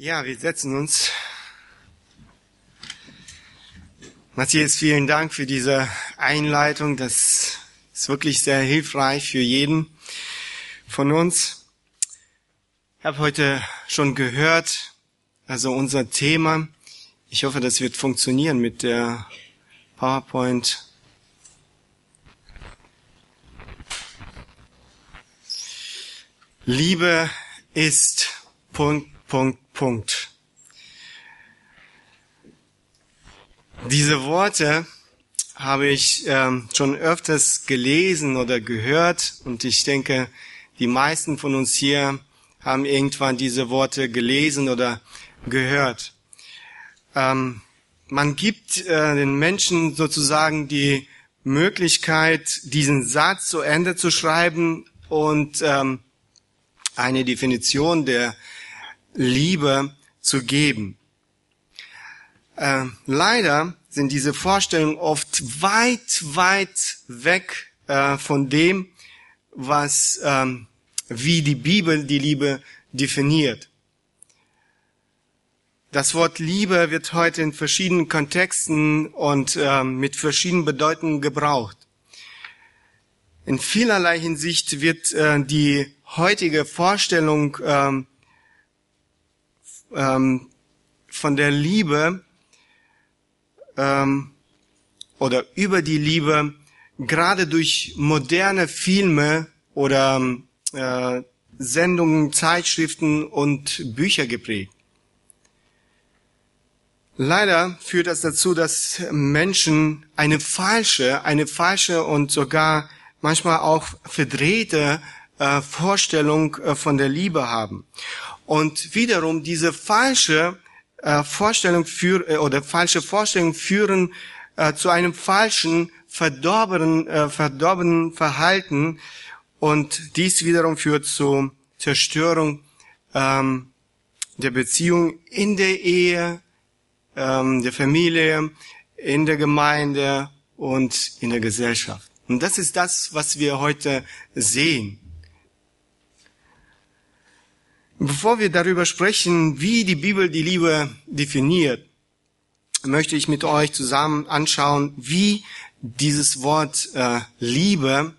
Ja, wir setzen uns. Matthias, vielen Dank für diese Einleitung. Das ist wirklich sehr hilfreich für jeden von uns. Ich habe heute schon gehört, also unser Thema. Ich hoffe, das wird funktionieren mit der PowerPoint. Liebe ist Punkt, Punkt, Punkt. Diese Worte habe ich ähm, schon öfters gelesen oder gehört und ich denke, die meisten von uns hier haben irgendwann diese Worte gelesen oder gehört. Ähm, man gibt äh, den Menschen sozusagen die Möglichkeit, diesen Satz zu Ende zu schreiben und ähm, eine Definition der Liebe zu geben. Äh, leider sind diese Vorstellungen oft weit, weit weg äh, von dem, was ähm, wie die Bibel die Liebe definiert. Das Wort Liebe wird heute in verschiedenen Kontexten und ähm, mit verschiedenen Bedeutungen gebraucht. In vielerlei Hinsicht wird äh, die heutige Vorstellung ähm, ähm, von der Liebe ähm, oder über die Liebe gerade durch moderne Filme oder äh, Sendungen, Zeitschriften und Bücher geprägt. Leider führt das dazu, dass Menschen eine falsche, eine falsche und sogar manchmal auch verdrehte äh, Vorstellung äh, von der Liebe haben. Und wiederum diese falsche äh, Vorstellung für, äh, oder falsche Vorstellung führen äh, zu einem falschen, verdorbenen, äh, verdorbenen Verhalten und dies wiederum führt zur Zerstörung ähm, der Beziehung in der Ehe, ähm, der Familie, in der Gemeinde und in der Gesellschaft. Und das ist das, was wir heute sehen. Bevor wir darüber sprechen, wie die Bibel die Liebe definiert, möchte ich mit euch zusammen anschauen, wie dieses Wort äh, Liebe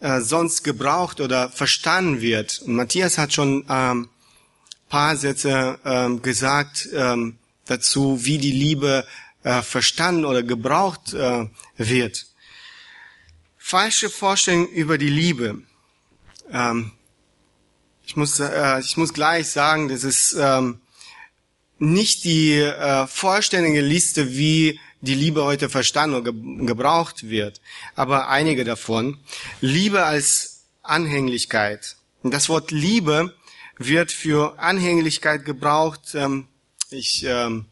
äh, sonst gebraucht oder verstanden wird. Und Matthias hat schon ähm, paar Sätze ähm, gesagt ähm, dazu, wie die Liebe äh, verstanden oder gebraucht äh, wird. Falsche Vorstellungen über die Liebe. Ähm, ich muss, äh, ich muss gleich sagen, das ist ähm, nicht die äh, vollständige Liste, wie die Liebe heute verstanden oder ge gebraucht wird, aber einige davon. Liebe als Anhänglichkeit. Das Wort Liebe wird für Anhänglichkeit gebraucht. Ähm, ich ähm,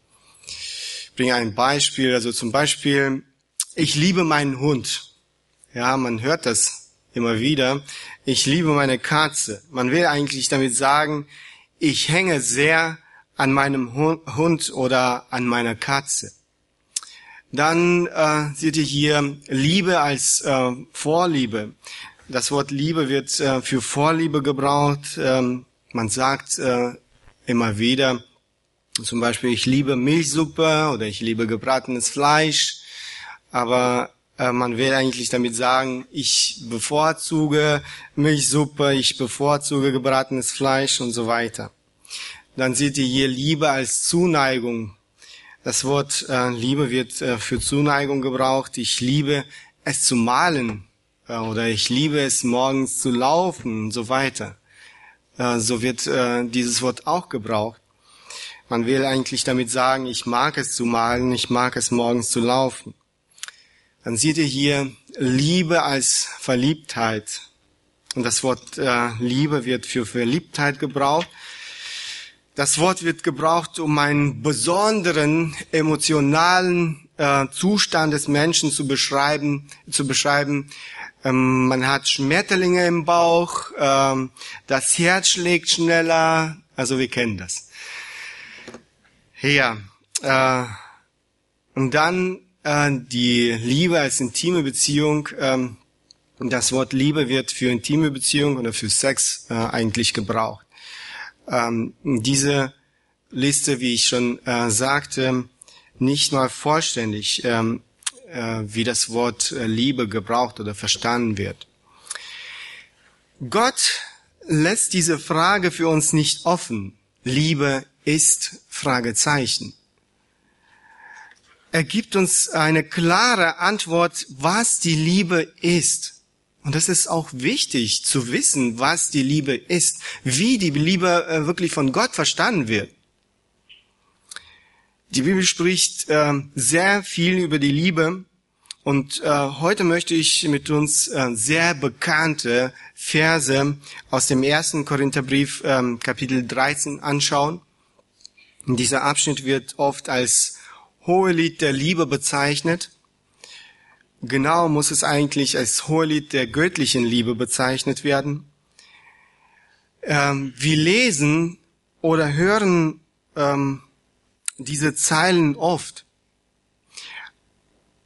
bringe ein Beispiel. Also zum Beispiel, ich liebe meinen Hund. Ja, man hört das immer wieder. Ich liebe meine Katze. Man will eigentlich damit sagen, ich hänge sehr an meinem Hund oder an meiner Katze. Dann äh, seht ihr hier Liebe als äh, Vorliebe. Das Wort Liebe wird äh, für Vorliebe gebraucht. Ähm, man sagt äh, immer wieder, zum Beispiel, ich liebe Milchsuppe oder ich liebe gebratenes Fleisch. Aber man will eigentlich damit sagen, ich bevorzuge Milchsuppe, ich bevorzuge gebratenes Fleisch und so weiter. Dann seht ihr hier Liebe als Zuneigung. Das Wort äh, Liebe wird äh, für Zuneigung gebraucht. Ich liebe es zu malen äh, oder ich liebe es morgens zu laufen und so weiter. Äh, so wird äh, dieses Wort auch gebraucht. Man will eigentlich damit sagen, ich mag es zu malen, ich mag es morgens zu laufen dann seht ihr hier Liebe als Verliebtheit. Und das Wort äh, Liebe wird für Verliebtheit gebraucht. Das Wort wird gebraucht, um einen besonderen emotionalen äh, Zustand des Menschen zu beschreiben. Zu beschreiben. Ähm, man hat Schmetterlinge im Bauch, ähm, das Herz schlägt schneller. Also wir kennen das. Ja. Äh, und dann äh, die Liebe als intime Beziehung. Ähm, das Wort Liebe wird für intime Beziehung oder für Sex äh, eigentlich gebraucht. Ähm, diese Liste, wie ich schon äh, sagte, nicht mal vollständig, ähm, äh, wie das Wort Liebe gebraucht oder verstanden wird. Gott lässt diese Frage für uns nicht offen. Liebe ist Fragezeichen. Er gibt uns eine klare Antwort, was die Liebe ist. Und das ist auch wichtig zu wissen, was die Liebe ist, wie die Liebe äh, wirklich von Gott verstanden wird. Die Bibel spricht äh, sehr viel über die Liebe und äh, heute möchte ich mit uns sehr bekannte Verse aus dem ersten Korintherbrief äh, Kapitel 13 anschauen. Dieser Abschnitt wird oft als Hohelied der Liebe bezeichnet. Genau muss es eigentlich als Hohelied der göttlichen Liebe bezeichnet werden. Ähm, wir lesen oder hören ähm, diese Zeilen oft.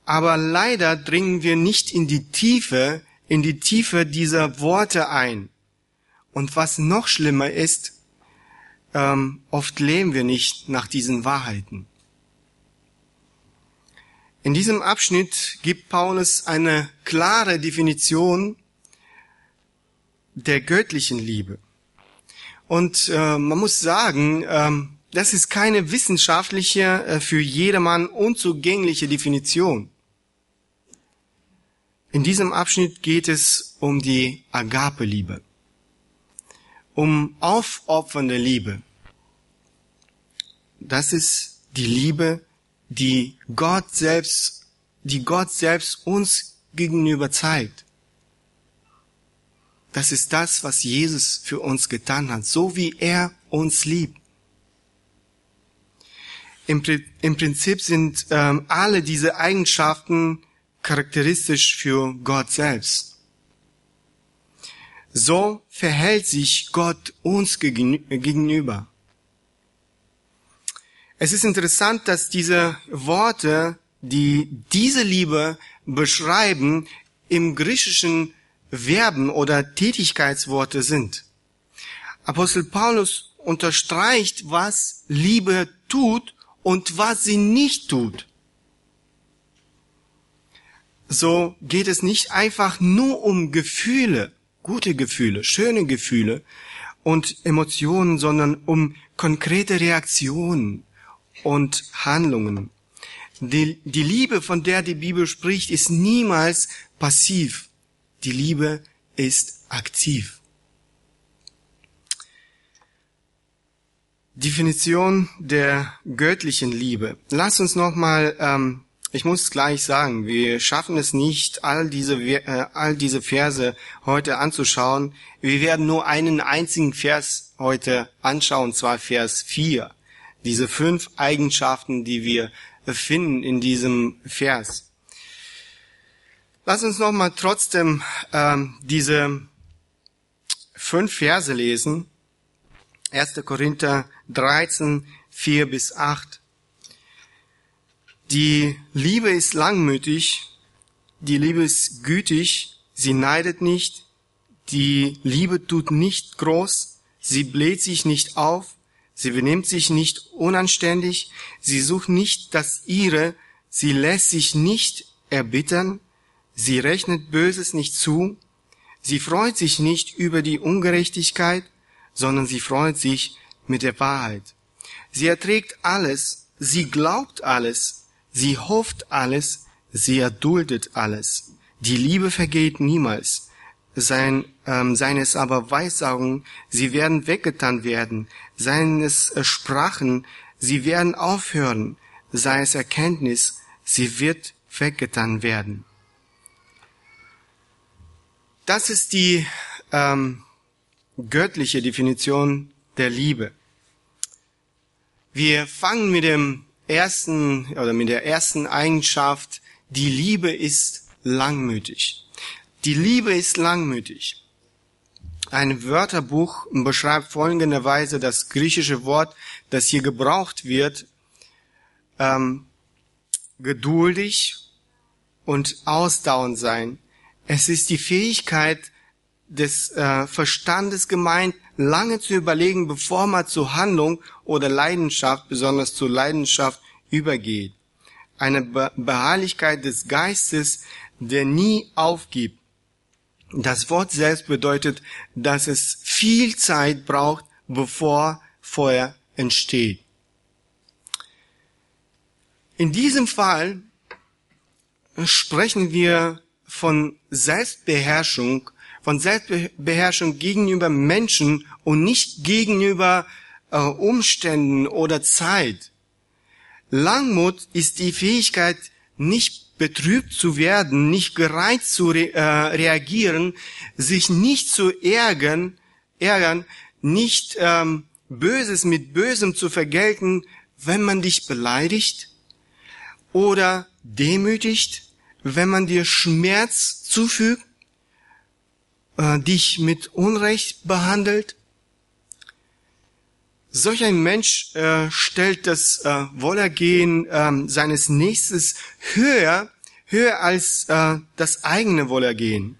Aber leider dringen wir nicht in die Tiefe, in die Tiefe dieser Worte ein. Und was noch schlimmer ist, ähm, oft leben wir nicht nach diesen Wahrheiten. In diesem Abschnitt gibt Paulus eine klare Definition der göttlichen Liebe. Und äh, man muss sagen, ähm, das ist keine wissenschaftliche, äh, für jedermann unzugängliche Definition. In diesem Abschnitt geht es um die Agape-Liebe, um aufopfernde Liebe. Das ist die Liebe, die Gott selbst, die Gott selbst uns gegenüber zeigt. Das ist das, was Jesus für uns getan hat, so wie er uns liebt. Im, im Prinzip sind ähm, alle diese Eigenschaften charakteristisch für Gott selbst. So verhält sich Gott uns gegenüber. Es ist interessant, dass diese Worte, die diese Liebe beschreiben, im griechischen Verben oder Tätigkeitsworte sind. Apostel Paulus unterstreicht, was Liebe tut und was sie nicht tut. So geht es nicht einfach nur um Gefühle, gute Gefühle, schöne Gefühle und Emotionen, sondern um konkrete Reaktionen und Handlungen. Die, die Liebe, von der die Bibel spricht, ist niemals passiv. Die Liebe ist aktiv. Definition der göttlichen Liebe. Lass uns nochmal, ähm, ich muss gleich sagen, wir schaffen es nicht, all diese, äh, all diese Verse heute anzuschauen. Wir werden nur einen einzigen Vers heute anschauen, zwar Vers 4. Diese fünf Eigenschaften, die wir finden in diesem Vers. Lass uns nochmal trotzdem ähm, diese fünf Verse lesen. 1. Korinther 13, 4 bis 8. Die Liebe ist langmütig, die Liebe ist gütig, sie neidet nicht, die Liebe tut nicht groß, sie bläht sich nicht auf, sie benimmt sich nicht unanständig, sie sucht nicht das ihre, sie lässt sich nicht erbittern, sie rechnet Böses nicht zu, sie freut sich nicht über die Ungerechtigkeit, sondern sie freut sich mit der Wahrheit. Sie erträgt alles, sie glaubt alles, sie hofft alles, sie erduldet alles. Die Liebe vergeht niemals. Sein, ähm, seines aber Weissagen, sie werden weggetan werden. Seines äh, Sprachen, sie werden aufhören. Sei es Erkenntnis, sie wird weggetan werden. Das ist die ähm, göttliche Definition der Liebe. Wir fangen mit dem ersten oder mit der ersten Eigenschaft, die Liebe ist langmütig. Die Liebe ist langmütig. Ein Wörterbuch beschreibt folgenderweise das griechische Wort, das hier gebraucht wird, ähm, geduldig und ausdauernd sein. Es ist die Fähigkeit des äh, Verstandes gemeint, lange zu überlegen, bevor man zur Handlung oder Leidenschaft, besonders zur Leidenschaft, übergeht. Eine Beharrlichkeit des Geistes, der nie aufgibt. Das Wort selbst bedeutet, dass es viel Zeit braucht, bevor Feuer entsteht. In diesem Fall sprechen wir von Selbstbeherrschung, von Selbstbeherrschung gegenüber Menschen und nicht gegenüber äh, Umständen oder Zeit. Langmut ist die Fähigkeit, nicht betrübt zu werden, nicht gereizt zu re äh, reagieren, sich nicht zu ärgern, ärgern, nicht ähm, Böses mit Bösem zu vergelten, wenn man dich beleidigt oder demütigt, wenn man dir Schmerz zufügt, äh, dich mit Unrecht behandelt. Solch ein Mensch äh, stellt das äh, Wohlergehen äh, seines Nächstes höher, höher als äh, das eigene Wohlergehen.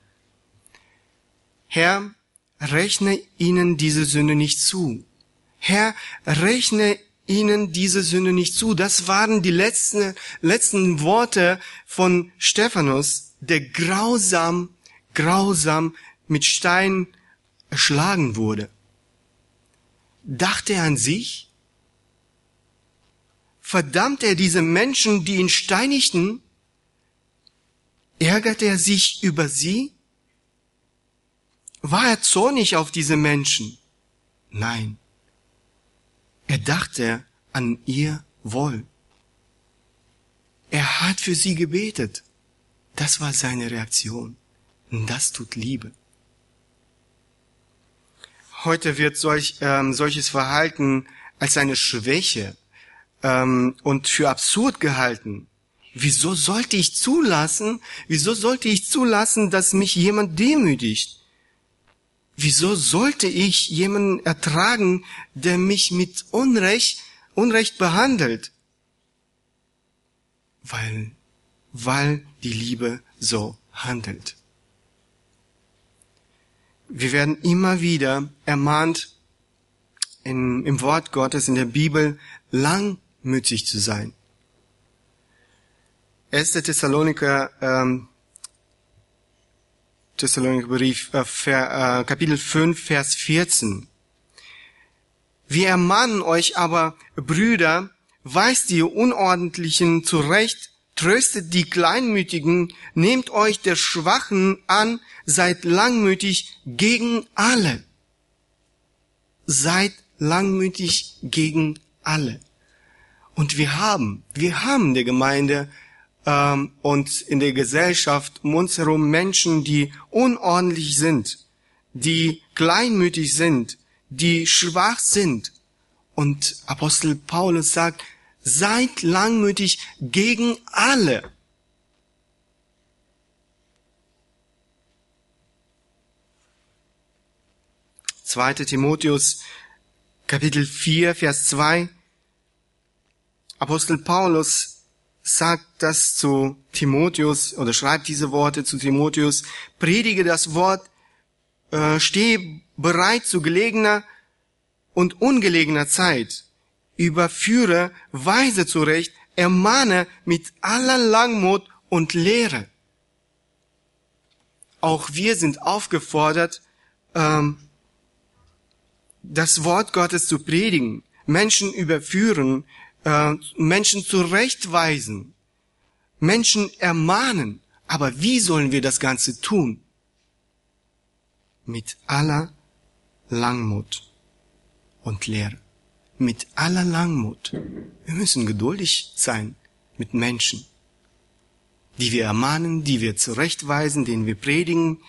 Herr, rechne ihnen diese Sünde nicht zu. Herr, rechne ihnen diese Sünde nicht zu. Das waren die letzten, letzten Worte von Stephanus, der grausam, grausam mit Stein erschlagen wurde. Dachte er an sich? Verdammt er diese Menschen, die ihn steinigten? Ärgerte er sich über sie? War er zornig auf diese Menschen? Nein. Er dachte an ihr Wohl. Er hat für sie gebetet. Das war seine Reaktion. Und das tut Liebe. Heute wird solch, ähm, solches Verhalten als eine Schwäche ähm, und für absurd gehalten. Wieso sollte ich zulassen, wieso sollte ich zulassen, dass mich jemand demütigt? Wieso sollte ich jemanden ertragen, der mich mit Unrecht, Unrecht behandelt? Weil, weil die Liebe so handelt. Wir werden immer wieder ermahnt, in, im Wort Gottes, in der Bibel, langmütig zu sein. 1. Thessaloniker ähm, Thessaloniker Brief, äh, Ver, äh, Kapitel 5, Vers 14. Wir ermahnen euch aber, Brüder, weist die Unordentlichen zurecht, tröstet die Kleinmütigen, nehmt euch der Schwachen an, seid langmütig gegen alle. Seid langmütig gegen alle. Und wir haben, wir haben der Gemeinde ähm, und in der Gesellschaft um uns herum Menschen, die unordentlich sind, die kleinmütig sind, die schwach sind. Und Apostel Paulus sagt, seid langmütig gegen alle. Zweite Timotheus Kapitel 4 Vers 2 Apostel Paulus sagt das zu Timotheus oder schreibt diese Worte zu Timotheus, predige das Wort, äh, stehe bereit zu gelegener und ungelegener Zeit, überführe weise zurecht, ermahne mit aller Langmut und Lehre. Auch wir sind aufgefordert, ähm, das Wort Gottes zu predigen, Menschen überführen, äh, Menschen zurechtweisen, Menschen ermahnen. Aber wie sollen wir das Ganze tun? Mit aller Langmut und Lehre. Mit aller Langmut. Wir müssen geduldig sein mit Menschen, die wir ermahnen, die wir zurechtweisen, denen wir predigen.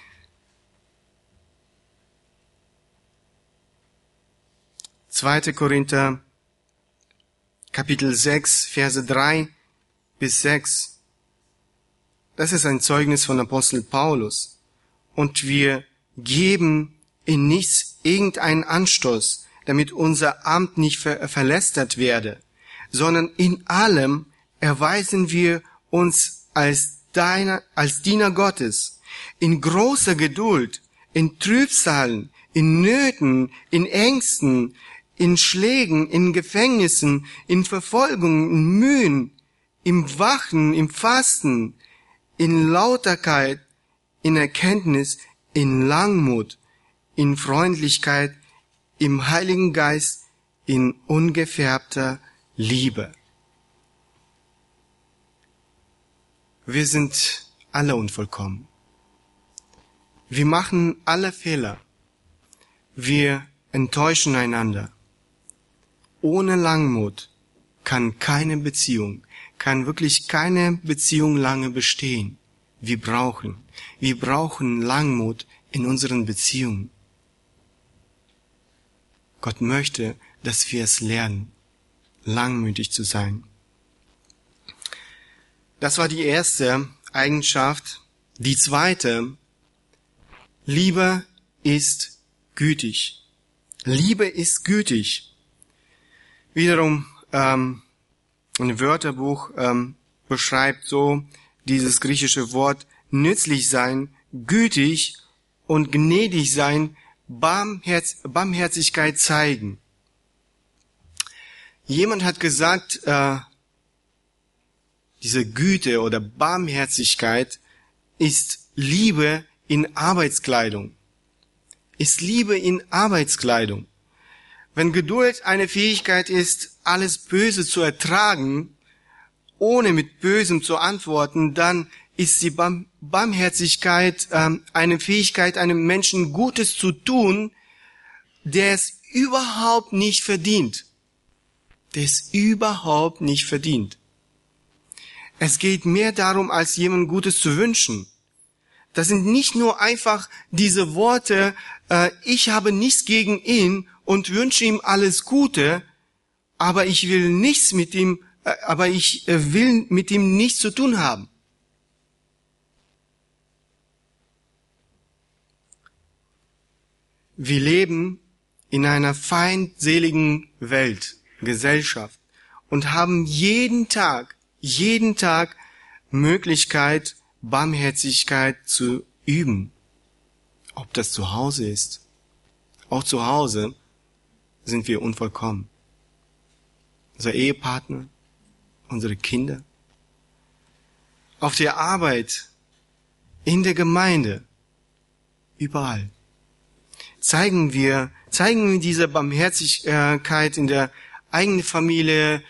Zweite Korinther Kapitel 6, Verse 3 bis 6. Das ist ein Zeugnis von Apostel Paulus. Und wir geben in nichts irgendeinen Anstoß, damit unser Amt nicht ver verlästert werde, sondern in allem erweisen wir uns als deiner, als Diener Gottes, in großer Geduld, in Trübsalen, in Nöten, in Ängsten, in Schlägen, in Gefängnissen, in Verfolgung, in Mühen, im Wachen, im Fasten, in Lauterkeit, in Erkenntnis, in Langmut, in Freundlichkeit, im Heiligen Geist, in ungefärbter Liebe. Wir sind alle unvollkommen. Wir machen alle Fehler. Wir enttäuschen einander. Ohne Langmut kann keine Beziehung, kann wirklich keine Beziehung lange bestehen. Wir brauchen, wir brauchen Langmut in unseren Beziehungen. Gott möchte, dass wir es lernen, langmütig zu sein. Das war die erste Eigenschaft. Die zweite, Liebe ist gütig. Liebe ist gütig. Wiederum ähm, ein Wörterbuch ähm, beschreibt so dieses griechische Wort nützlich sein, gütig und gnädig sein, Barmherz Barmherzigkeit zeigen. Jemand hat gesagt, äh, diese Güte oder Barmherzigkeit ist Liebe in Arbeitskleidung. Ist Liebe in Arbeitskleidung. Wenn Geduld eine Fähigkeit ist, alles Böse zu ertragen, ohne mit Bösem zu antworten, dann ist die Barmherzigkeit ähm, eine Fähigkeit, einem Menschen Gutes zu tun, der es überhaupt nicht verdient. Der es überhaupt nicht verdient. Es geht mehr darum, als jemand Gutes zu wünschen. Das sind nicht nur einfach diese Worte, äh, ich habe nichts gegen ihn und wünsche ihm alles Gute, aber ich will nichts mit ihm, äh, aber ich äh, will mit ihm nichts zu tun haben. Wir leben in einer feindseligen Welt, Gesellschaft und haben jeden Tag, jeden Tag Möglichkeit, Barmherzigkeit zu üben. Ob das zu Hause ist. Auch zu Hause sind wir unvollkommen. Unser Ehepartner, unsere Kinder, auf der Arbeit, in der Gemeinde, überall zeigen wir, zeigen wir diese Barmherzigkeit in der eigenen Familie,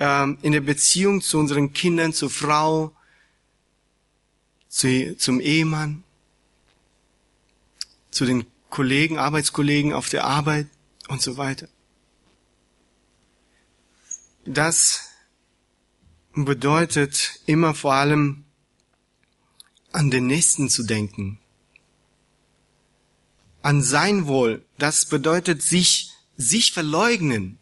ähm, in der Beziehung zu unseren Kindern, zur Frau, zu, zum Ehemann, zu den Kollegen, Arbeitskollegen auf der Arbeit und so weiter. Das bedeutet immer vor allem an den Nächsten zu denken, an sein Wohl. Das bedeutet sich, sich verleugnen.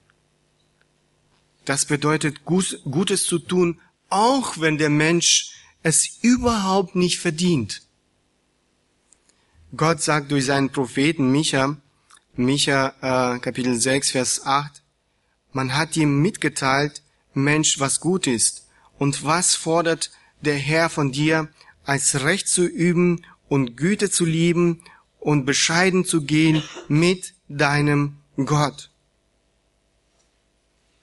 Das bedeutet Gutes zu tun, auch wenn der Mensch es überhaupt nicht verdient. Gott sagt durch seinen Propheten Micha, Micha äh, Kapitel 6, Vers 8, man hat ihm mitgeteilt, Mensch, was gut ist, und was fordert der Herr von dir, als Recht zu üben und Güte zu lieben und bescheiden zu gehen mit deinem Gott.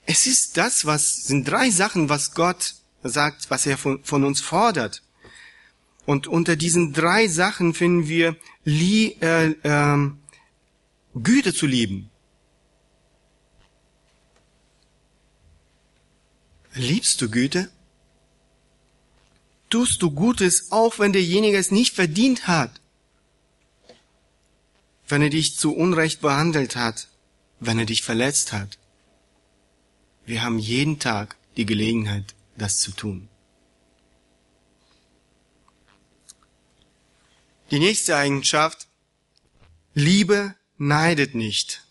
Es ist das, was sind drei Sachen, was Gott sagt, was er von, von uns fordert. Und unter diesen drei Sachen finden wir Lie, äh, äh, Güte zu lieben. Liebst du Güte? Tust du Gutes, auch wenn derjenige es nicht verdient hat? Wenn er dich zu Unrecht behandelt hat, wenn er dich verletzt hat. Wir haben jeden Tag die Gelegenheit, das zu tun. Die nächste Eigenschaft, Liebe neidet nicht.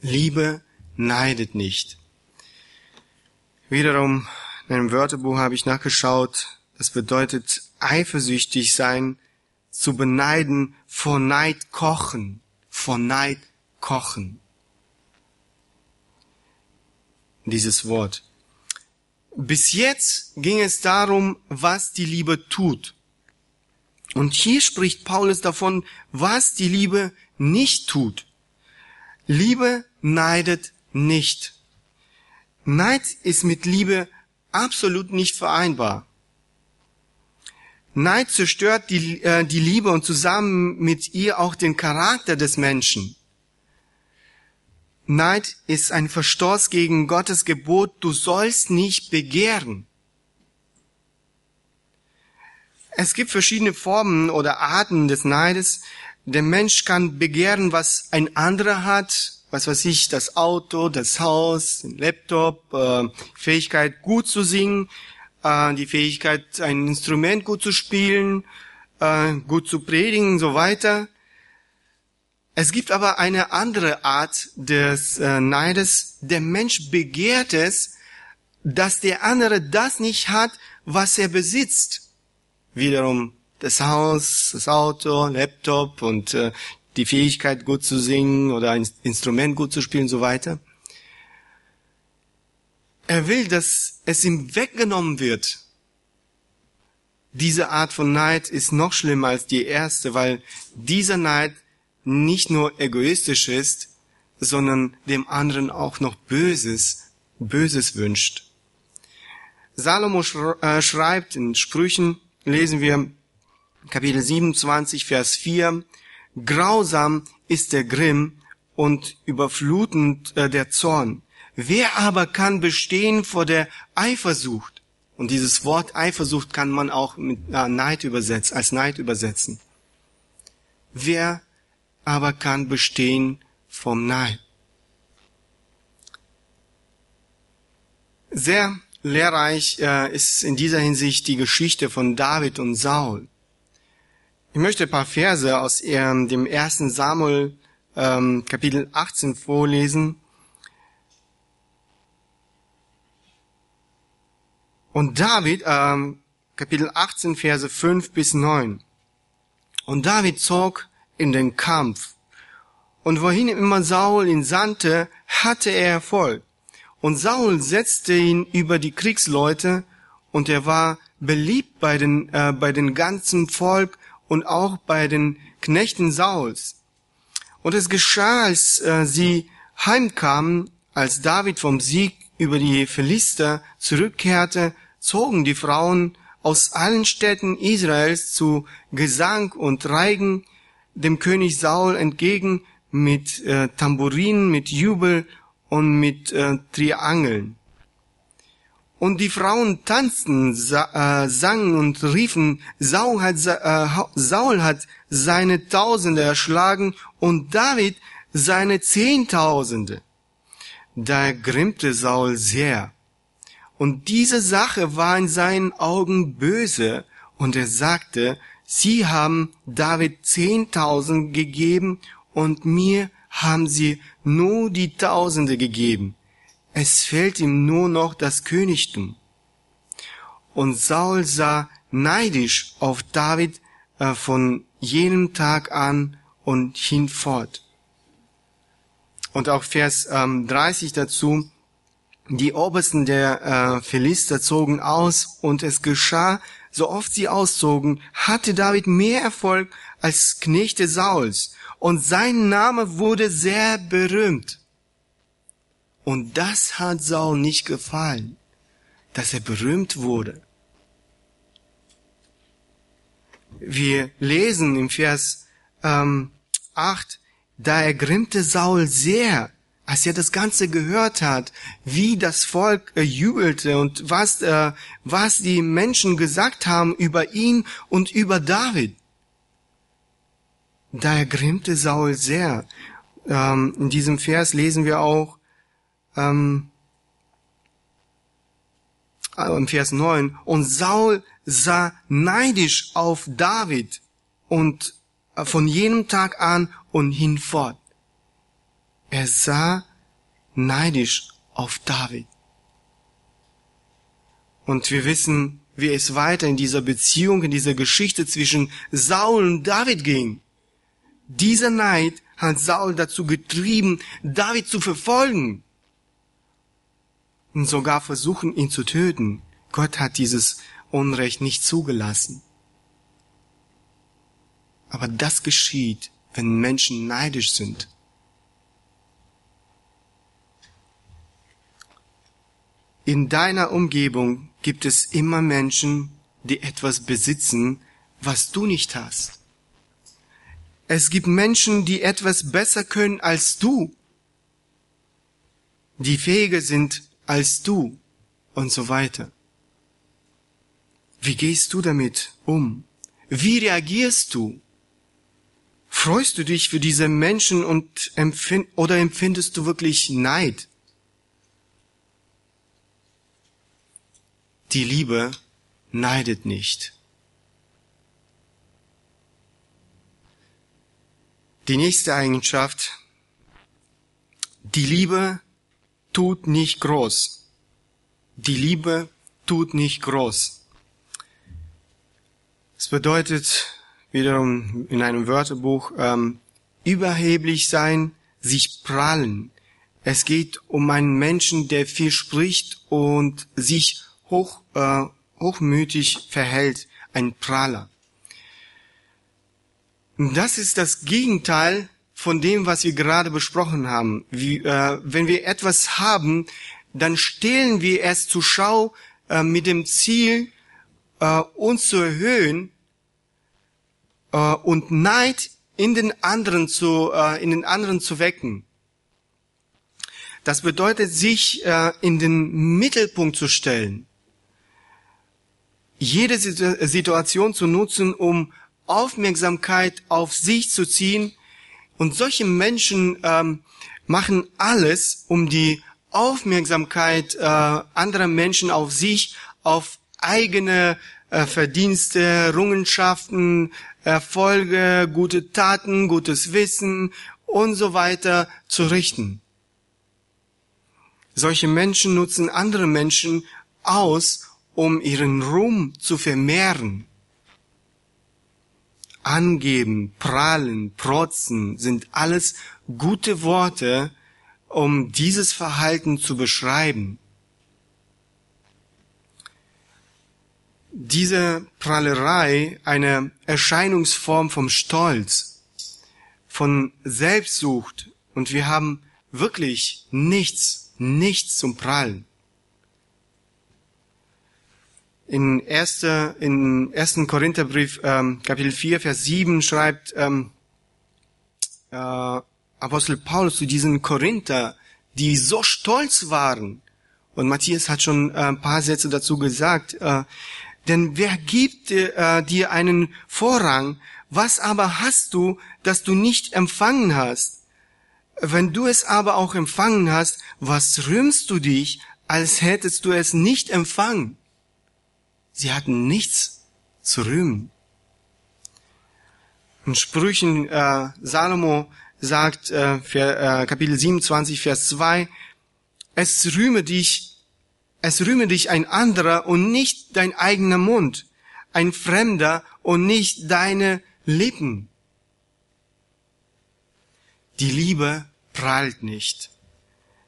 Liebe neidet nicht. Wiederum in einem Wörterbuch habe ich nachgeschaut, das bedeutet eifersüchtig sein, zu beneiden, vor Neid kochen vor Neid kochen. Dieses Wort. Bis jetzt ging es darum, was die Liebe tut. Und hier spricht Paulus davon, was die Liebe nicht tut. Liebe neidet nicht. Neid ist mit Liebe absolut nicht vereinbar. Neid zerstört die, äh, die Liebe und zusammen mit ihr auch den Charakter des Menschen. Neid ist ein Verstoß gegen Gottes Gebot, du sollst nicht begehren. Es gibt verschiedene Formen oder Arten des Neides. Der Mensch kann begehren, was ein anderer hat, was weiß ich, das Auto, das Haus, den Laptop, äh, Fähigkeit gut zu singen, äh, die Fähigkeit, ein Instrument gut zu spielen, äh, gut zu predigen, so weiter. Es gibt aber eine andere Art des äh, Neides. Der Mensch begehrt es, dass der andere das nicht hat, was er besitzt. Wiederum das Haus, das Auto, Laptop und äh, die Fähigkeit gut zu singen oder ein Instrument gut zu spielen, so weiter. Er will, dass es ihm weggenommen wird. Diese Art von Neid ist noch schlimmer als die erste, weil dieser Neid nicht nur egoistisch ist, sondern dem anderen auch noch Böses, Böses wünscht. Salomo äh, schreibt in Sprüchen, lesen wir Kapitel 27, Vers 4, Grausam ist der Grimm und überflutend äh, der Zorn. Wer aber kann bestehen vor der Eifersucht? Und dieses Wort Eifersucht kann man auch mit äh, Neid übersetzen, als Neid übersetzen. Wer aber kann bestehen vom Neid? Sehr lehrreich äh, ist in dieser Hinsicht die Geschichte von David und Saul. Ich möchte ein paar Verse aus dem ersten Samuel ähm, Kapitel 18 vorlesen. Und David, ähm, Kapitel 18, Verse 5 bis 9. Und David zog in den Kampf. Und wohin immer Saul ihn sandte, hatte er Erfolg. Und Saul setzte ihn über die Kriegsleute, und er war beliebt bei den, äh, bei den ganzen Volk und auch bei den Knechten Sauls. Und es geschah, als äh, sie heimkamen, als David vom Sieg über die Philister zurückkehrte, zogen die Frauen aus allen Städten Israels zu Gesang und Reigen dem König Saul entgegen mit äh, Tamburinen, mit Jubel und mit äh, Triangeln. Und die Frauen tanzten, sa äh, sangen und riefen, Saul hat, äh, Saul hat seine Tausende erschlagen und David seine Zehntausende. Da grimmte Saul sehr. Und diese Sache war in seinen Augen böse, und er sagte, Sie haben David zehntausend gegeben, und mir haben sie nur die Tausende gegeben. Es fehlt ihm nur noch das Königtum. Und Saul sah neidisch auf David äh, von jenem Tag an und hinfort. Und auch Vers ähm, 30 dazu. Die Obersten der äh, Philister zogen aus und es geschah, so oft sie auszogen, hatte David mehr Erfolg als Knechte Sauls und sein Name wurde sehr berühmt. Und das hat Saul nicht gefallen, dass er berühmt wurde. Wir lesen im Vers ähm, 8, da ergrimmte Saul sehr, als er das Ganze gehört hat, wie das Volk äh, jubelte und was, äh, was die Menschen gesagt haben über ihn und über David. Da ergrimmte Saul sehr. Ähm, in diesem Vers lesen wir auch ähm, äh, im Vers 9, und Saul sah neidisch auf David und äh, von jenem Tag an und hinfort. Er sah neidisch auf David. Und wir wissen, wie es weiter in dieser Beziehung, in dieser Geschichte zwischen Saul und David ging. Dieser Neid hat Saul dazu getrieben, David zu verfolgen und sogar versuchen, ihn zu töten. Gott hat dieses Unrecht nicht zugelassen. Aber das geschieht, wenn Menschen neidisch sind. In deiner Umgebung gibt es immer Menschen, die etwas besitzen, was du nicht hast. Es gibt Menschen, die etwas besser können als du, die fähiger sind als du und so weiter. Wie gehst du damit um? Wie reagierst du? Freust du dich für diese Menschen und empfind oder empfindest du wirklich Neid? Die Liebe neidet nicht. Die nächste Eigenschaft, die Liebe tut nicht groß. Die Liebe tut nicht groß. Es bedeutet wiederum in einem Wörterbuch ähm, überheblich sein, sich prallen. Es geht um einen Menschen, der viel spricht und sich hoch, äh, hochmütig verhält, ein Praller. Das ist das Gegenteil von dem, was wir gerade besprochen haben. Wie, äh, wenn wir etwas haben, dann stellen wir es zur Schau äh, mit dem Ziel, äh, uns zu erhöhen äh, und Neid in den anderen zu, äh, in den anderen zu wecken. Das bedeutet, sich äh, in den Mittelpunkt zu stellen jede Situation zu nutzen, um Aufmerksamkeit auf sich zu ziehen. Und solche Menschen ähm, machen alles, um die Aufmerksamkeit äh, anderer Menschen auf sich, auf eigene äh, Verdienste, Errungenschaften, Erfolge, gute Taten, gutes Wissen und so weiter zu richten. Solche Menschen nutzen andere Menschen aus, um ihren Ruhm zu vermehren. Angeben, prahlen, protzen sind alles gute Worte, um dieses Verhalten zu beschreiben. Diese Prahlerei eine Erscheinungsform vom Stolz, von Selbstsucht und wir haben wirklich nichts, nichts zum Prallen in 1. in 1. Korintherbrief ähm, Kapitel 4 Vers 7 schreibt ähm, äh, Apostel Paulus zu diesen Korinther, die so stolz waren. Und Matthias hat schon äh, ein paar Sätze dazu gesagt. Äh, denn wer gibt äh, dir einen Vorrang? Was aber hast du, das du nicht empfangen hast? Wenn du es aber auch empfangen hast, was rühmst du dich, als hättest du es nicht empfangen? Sie hatten nichts zu rühmen. In Sprüchen äh, Salomo sagt äh, äh, Kapitel 27 Vers 2 es rühme dich es rühme dich ein anderer und nicht dein eigener Mund ein fremder und nicht deine Lippen die Liebe prahlt nicht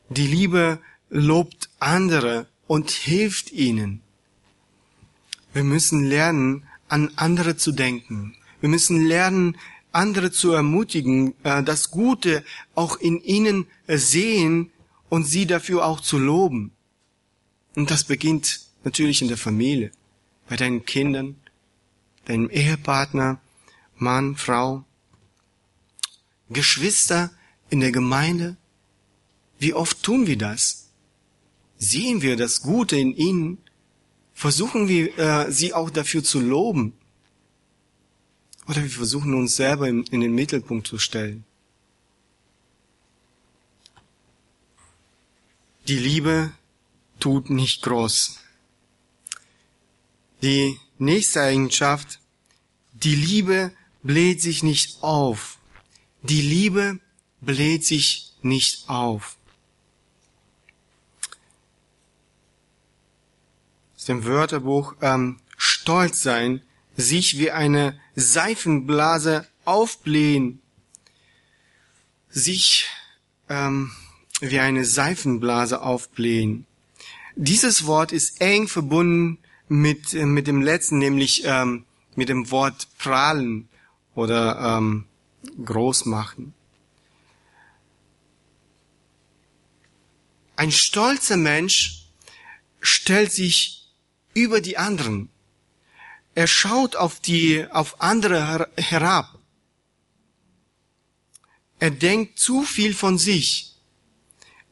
die Liebe lobt andere und hilft ihnen wir müssen lernen, an andere zu denken. Wir müssen lernen, andere zu ermutigen, äh, das Gute auch in ihnen sehen und sie dafür auch zu loben. Und das beginnt natürlich in der Familie, bei deinen Kindern, deinem Ehepartner, Mann, Frau, Geschwister in der Gemeinde. Wie oft tun wir das? Sehen wir das Gute in ihnen Versuchen wir, äh, sie auch dafür zu loben. Oder wir versuchen uns selber in, in den Mittelpunkt zu stellen. Die Liebe tut nicht groß. Die nächste Eigenschaft, die Liebe bläht sich nicht auf. Die Liebe bläht sich nicht auf. aus dem Wörterbuch ähm, stolz sein, sich wie eine Seifenblase aufblähen, sich ähm, wie eine Seifenblase aufblähen. Dieses Wort ist eng verbunden mit, äh, mit dem letzten, nämlich ähm, mit dem Wort prahlen oder ähm, groß machen. Ein stolzer Mensch stellt sich über die anderen. Er schaut auf die, auf andere herab. Er denkt zu viel von sich.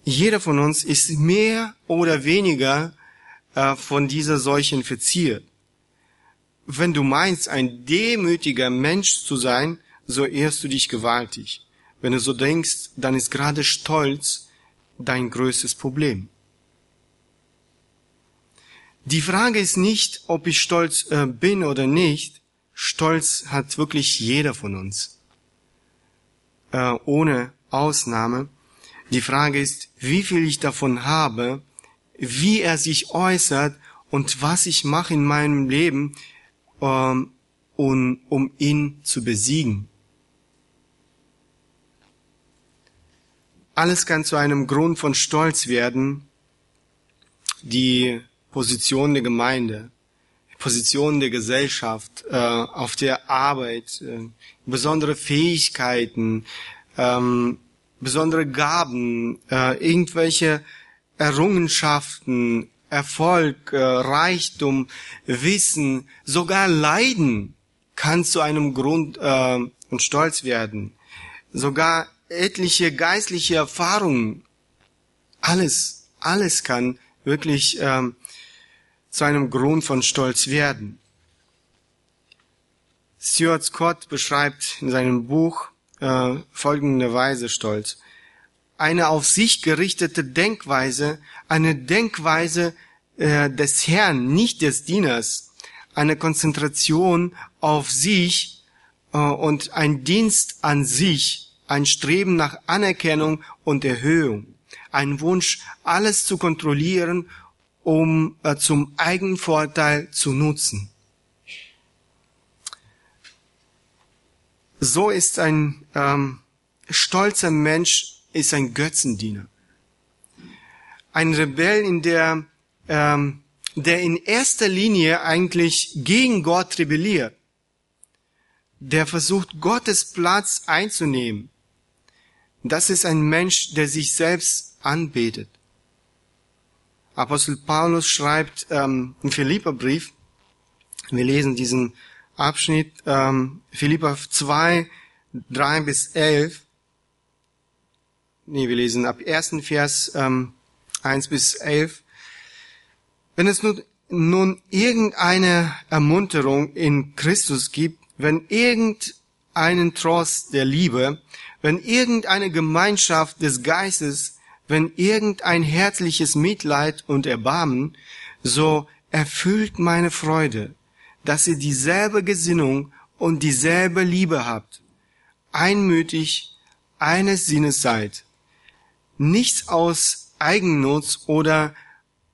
Jeder von uns ist mehr oder weniger äh, von dieser Seuche infiziert. Wenn du meinst, ein demütiger Mensch zu sein, so ehrst du dich gewaltig. Wenn du so denkst, dann ist gerade Stolz dein größtes Problem. Die Frage ist nicht, ob ich stolz äh, bin oder nicht. Stolz hat wirklich jeder von uns. Äh, ohne Ausnahme. Die Frage ist, wie viel ich davon habe, wie er sich äußert und was ich mache in meinem Leben, ähm, um, um ihn zu besiegen. Alles kann zu einem Grund von Stolz werden. Die Position der Gemeinde, Position der Gesellschaft, äh, auf der Arbeit, äh, besondere Fähigkeiten, ähm, besondere Gaben, äh, irgendwelche Errungenschaften, Erfolg, äh, Reichtum, Wissen, sogar Leiden kann zu einem Grund äh, und Stolz werden. Sogar etliche geistliche Erfahrungen, alles, alles kann wirklich ähm, zu einem Grund von Stolz werden. Stuart Scott beschreibt in seinem Buch äh, folgende Weise Stolz. Eine auf sich gerichtete Denkweise, eine Denkweise äh, des Herrn, nicht des Dieners, eine Konzentration auf sich äh, und ein Dienst an sich, ein Streben nach Anerkennung und Erhöhung, ein Wunsch, alles zu kontrollieren um äh, zum Eigenvorteil zu nutzen. So ist ein ähm, stolzer Mensch ist ein Götzendiener. Ein Rebell, in der, ähm, der in erster Linie eigentlich gegen Gott rebelliert. Der versucht, Gottes Platz einzunehmen. Das ist ein Mensch, der sich selbst anbetet. Apostel Paulus schreibt ähm, im Philipperbrief, wir lesen diesen Abschnitt, ähm, Philippa 2, 3 bis 11. Nee, wir lesen ab ersten Vers ähm, 1 bis 11. Wenn es nun, nun irgendeine Ermunterung in Christus gibt, wenn irgendeinen Trost der Liebe, wenn irgendeine Gemeinschaft des Geistes, wenn irgendein herzliches Mitleid und Erbarmen, so erfüllt meine Freude, dass ihr dieselbe Gesinnung und dieselbe Liebe habt, einmütig eines Sinnes seid, nichts aus Eigennutz oder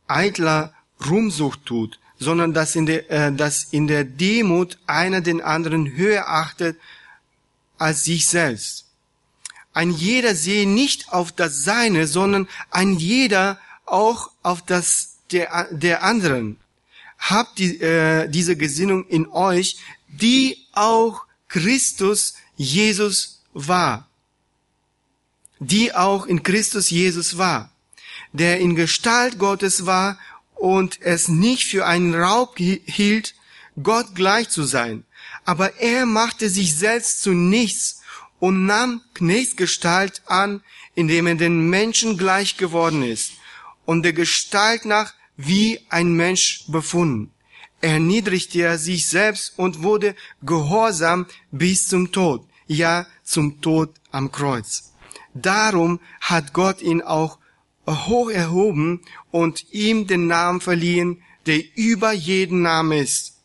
eitler Ruhmsucht tut, sondern dass in der, äh, dass in der Demut einer den anderen höher achtet als sich selbst ein jeder sehe nicht auf das Seine, sondern ein jeder auch auf das der, der anderen. Habt die, äh, diese Gesinnung in euch, die auch Christus Jesus war. Die auch in Christus Jesus war. Der in Gestalt Gottes war und es nicht für einen Raub hielt, Gott gleich zu sein. Aber er machte sich selbst zu nichts und nahm Knechtsgestalt an, indem er den Menschen gleich geworden ist und der Gestalt nach wie ein Mensch befunden. Erniedrigte er sich selbst und wurde gehorsam bis zum Tod, ja zum Tod am Kreuz. Darum hat Gott ihn auch hoch erhoben und ihm den Namen verliehen, der über jeden Namen ist.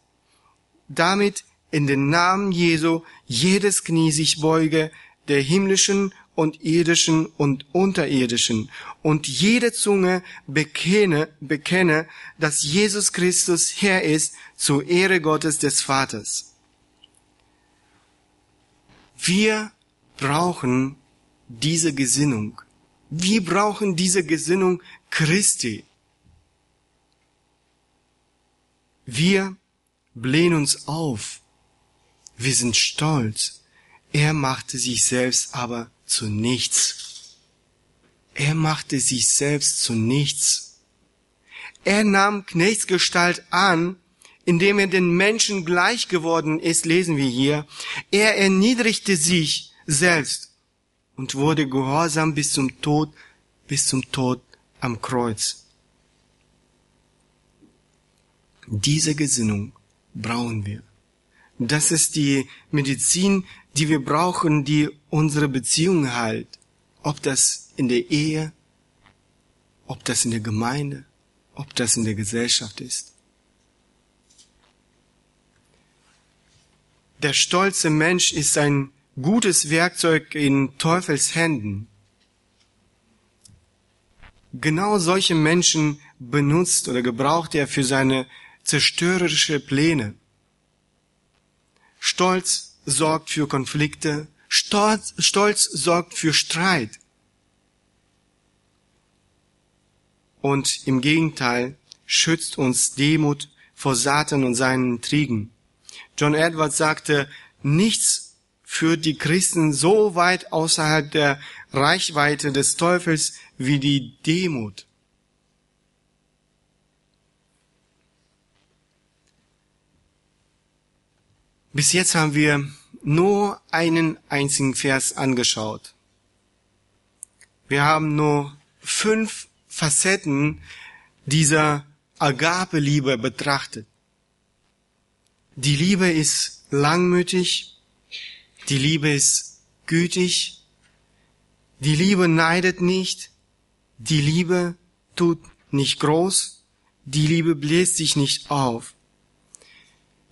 Damit in den Namen Jesu jedes Knie sich beuge, der himmlischen und irdischen und unterirdischen, und jede Zunge bekenne, bekenne, dass Jesus Christus Herr ist, zur Ehre Gottes des Vaters. Wir brauchen diese Gesinnung. Wir brauchen diese Gesinnung Christi. Wir blähen uns auf wir sind stolz. Er machte sich selbst aber zu nichts. Er machte sich selbst zu nichts. Er nahm Knechtsgestalt an, indem er den Menschen gleich geworden ist, lesen wir hier. Er erniedrigte sich selbst und wurde gehorsam bis zum Tod, bis zum Tod am Kreuz. Diese Gesinnung brauchen wir. Das ist die Medizin, die wir brauchen, die unsere Beziehung halt. Ob das in der Ehe, ob das in der Gemeinde, ob das in der Gesellschaft ist. Der stolze Mensch ist ein gutes Werkzeug in Teufels Händen. Genau solche Menschen benutzt oder gebraucht er für seine zerstörerische Pläne. Stolz sorgt für Konflikte. Stolz, Stolz sorgt für Streit. Und im Gegenteil schützt uns Demut vor Satan und seinen Intrigen. John Edwards sagte, nichts führt die Christen so weit außerhalb der Reichweite des Teufels wie die Demut. Bis jetzt haben wir nur einen einzigen Vers angeschaut. Wir haben nur fünf Facetten dieser Agape-Liebe betrachtet. Die Liebe ist langmütig, die Liebe ist gütig, die Liebe neidet nicht, die Liebe tut nicht groß, die Liebe bläst sich nicht auf.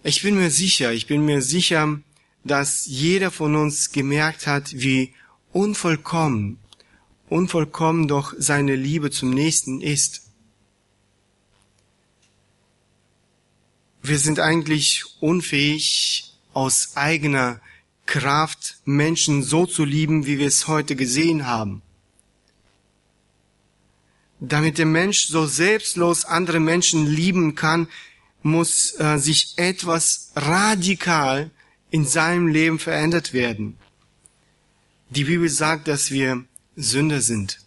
Ich bin mir sicher, ich bin mir sicher, dass jeder von uns gemerkt hat, wie unvollkommen, unvollkommen doch seine Liebe zum Nächsten ist. Wir sind eigentlich unfähig, aus eigener Kraft Menschen so zu lieben, wie wir es heute gesehen haben. Damit der Mensch so selbstlos andere Menschen lieben kann, muss äh, sich etwas radikal in seinem Leben verändert werden. Die Bibel sagt, dass wir Sünder sind.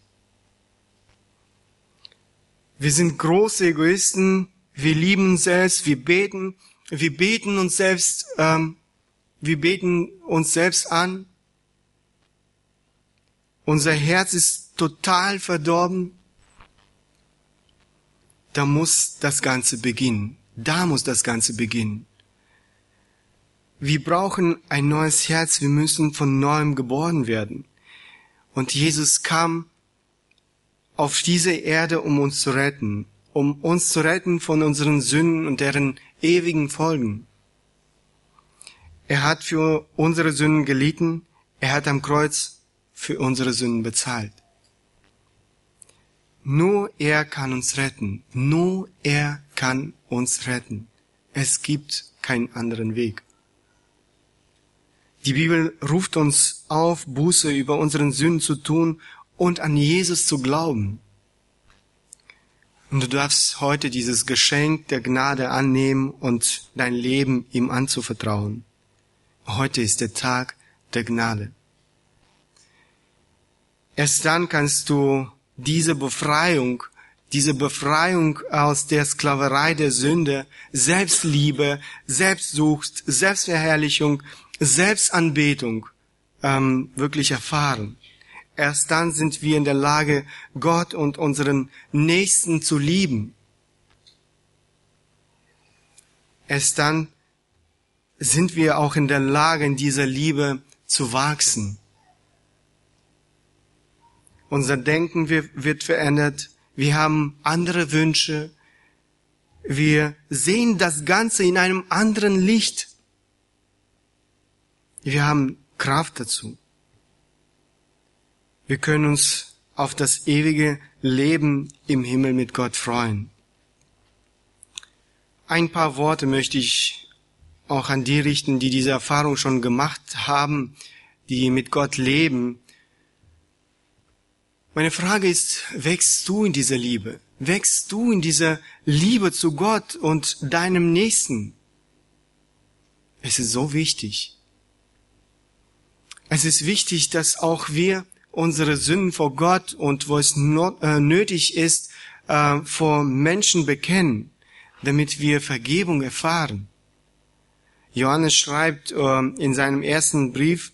Wir sind große Egoisten, wir lieben uns selbst, wir beten, wir beten uns selbst, ähm, wir beten uns selbst an. Unser Herz ist total verdorben. Da muss das Ganze beginnen. Da muss das Ganze beginnen. Wir brauchen ein neues Herz, wir müssen von neuem geboren werden. Und Jesus kam auf diese Erde, um uns zu retten, um uns zu retten von unseren Sünden und deren ewigen Folgen. Er hat für unsere Sünden gelitten, er hat am Kreuz für unsere Sünden bezahlt. Nur er kann uns retten. Nur er kann uns retten. Es gibt keinen anderen Weg. Die Bibel ruft uns auf, Buße über unseren Sünden zu tun und an Jesus zu glauben. Und du darfst heute dieses Geschenk der Gnade annehmen und dein Leben ihm anzuvertrauen. Heute ist der Tag der Gnade. Erst dann kannst du diese Befreiung, diese Befreiung aus der Sklaverei der Sünde, Selbstliebe, Selbstsucht, Selbstverherrlichung, Selbstanbetung ähm, wirklich erfahren. Erst dann sind wir in der Lage, Gott und unseren Nächsten zu lieben. Erst dann sind wir auch in der Lage, in dieser Liebe zu wachsen. Unser Denken wird verändert. Wir haben andere Wünsche. Wir sehen das Ganze in einem anderen Licht. Wir haben Kraft dazu. Wir können uns auf das ewige Leben im Himmel mit Gott freuen. Ein paar Worte möchte ich auch an die richten, die diese Erfahrung schon gemacht haben, die mit Gott leben meine Frage ist, wächst du in dieser Liebe? Wächst du in dieser Liebe zu Gott und deinem Nächsten? Es ist so wichtig. Es ist wichtig, dass auch wir unsere Sünden vor Gott und wo es äh, nötig ist, äh, vor Menschen bekennen, damit wir Vergebung erfahren. Johannes schreibt äh, in seinem ersten Brief,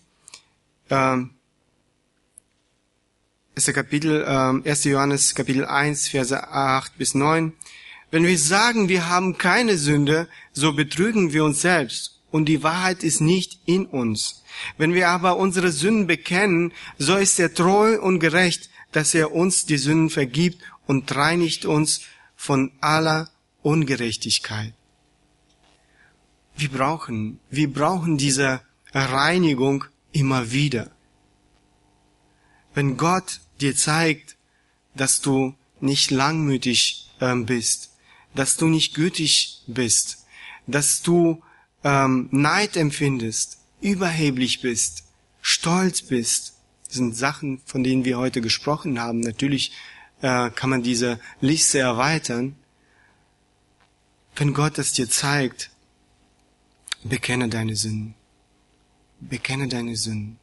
äh, ist der Kapitel, äh, 1. Johannes Kapitel 1, Verse 8 bis 9. Wenn wir sagen, wir haben keine Sünde, so betrügen wir uns selbst und die Wahrheit ist nicht in uns. Wenn wir aber unsere Sünden bekennen, so ist er treu und gerecht, dass er uns die Sünden vergibt und reinigt uns von aller Ungerechtigkeit. Wir brauchen, wir brauchen diese Reinigung immer wieder. Wenn Gott dir zeigt, dass du nicht langmütig ähm, bist, dass du nicht gütig bist, dass du ähm, Neid empfindest, überheblich bist, stolz bist, das sind Sachen, von denen wir heute gesprochen haben. Natürlich äh, kann man diese Liste erweitern. Wenn Gott es dir zeigt, bekenne deine Sünden. Bekenne deine Sünden.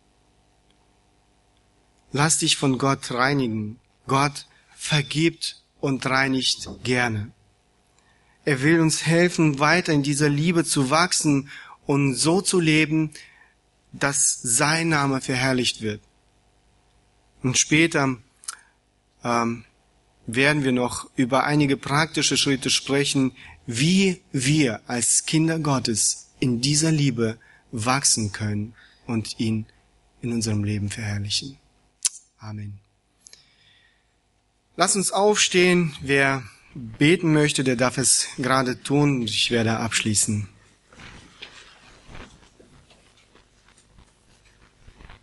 Lass dich von Gott reinigen. Gott vergibt und reinigt gerne. Er will uns helfen, weiter in dieser Liebe zu wachsen und so zu leben, dass sein Name verherrlicht wird. Und später ähm, werden wir noch über einige praktische Schritte sprechen, wie wir als Kinder Gottes in dieser Liebe wachsen können und ihn in unserem Leben verherrlichen. Amen. Lass uns aufstehen. Wer beten möchte, der darf es gerade tun. Ich werde abschließen.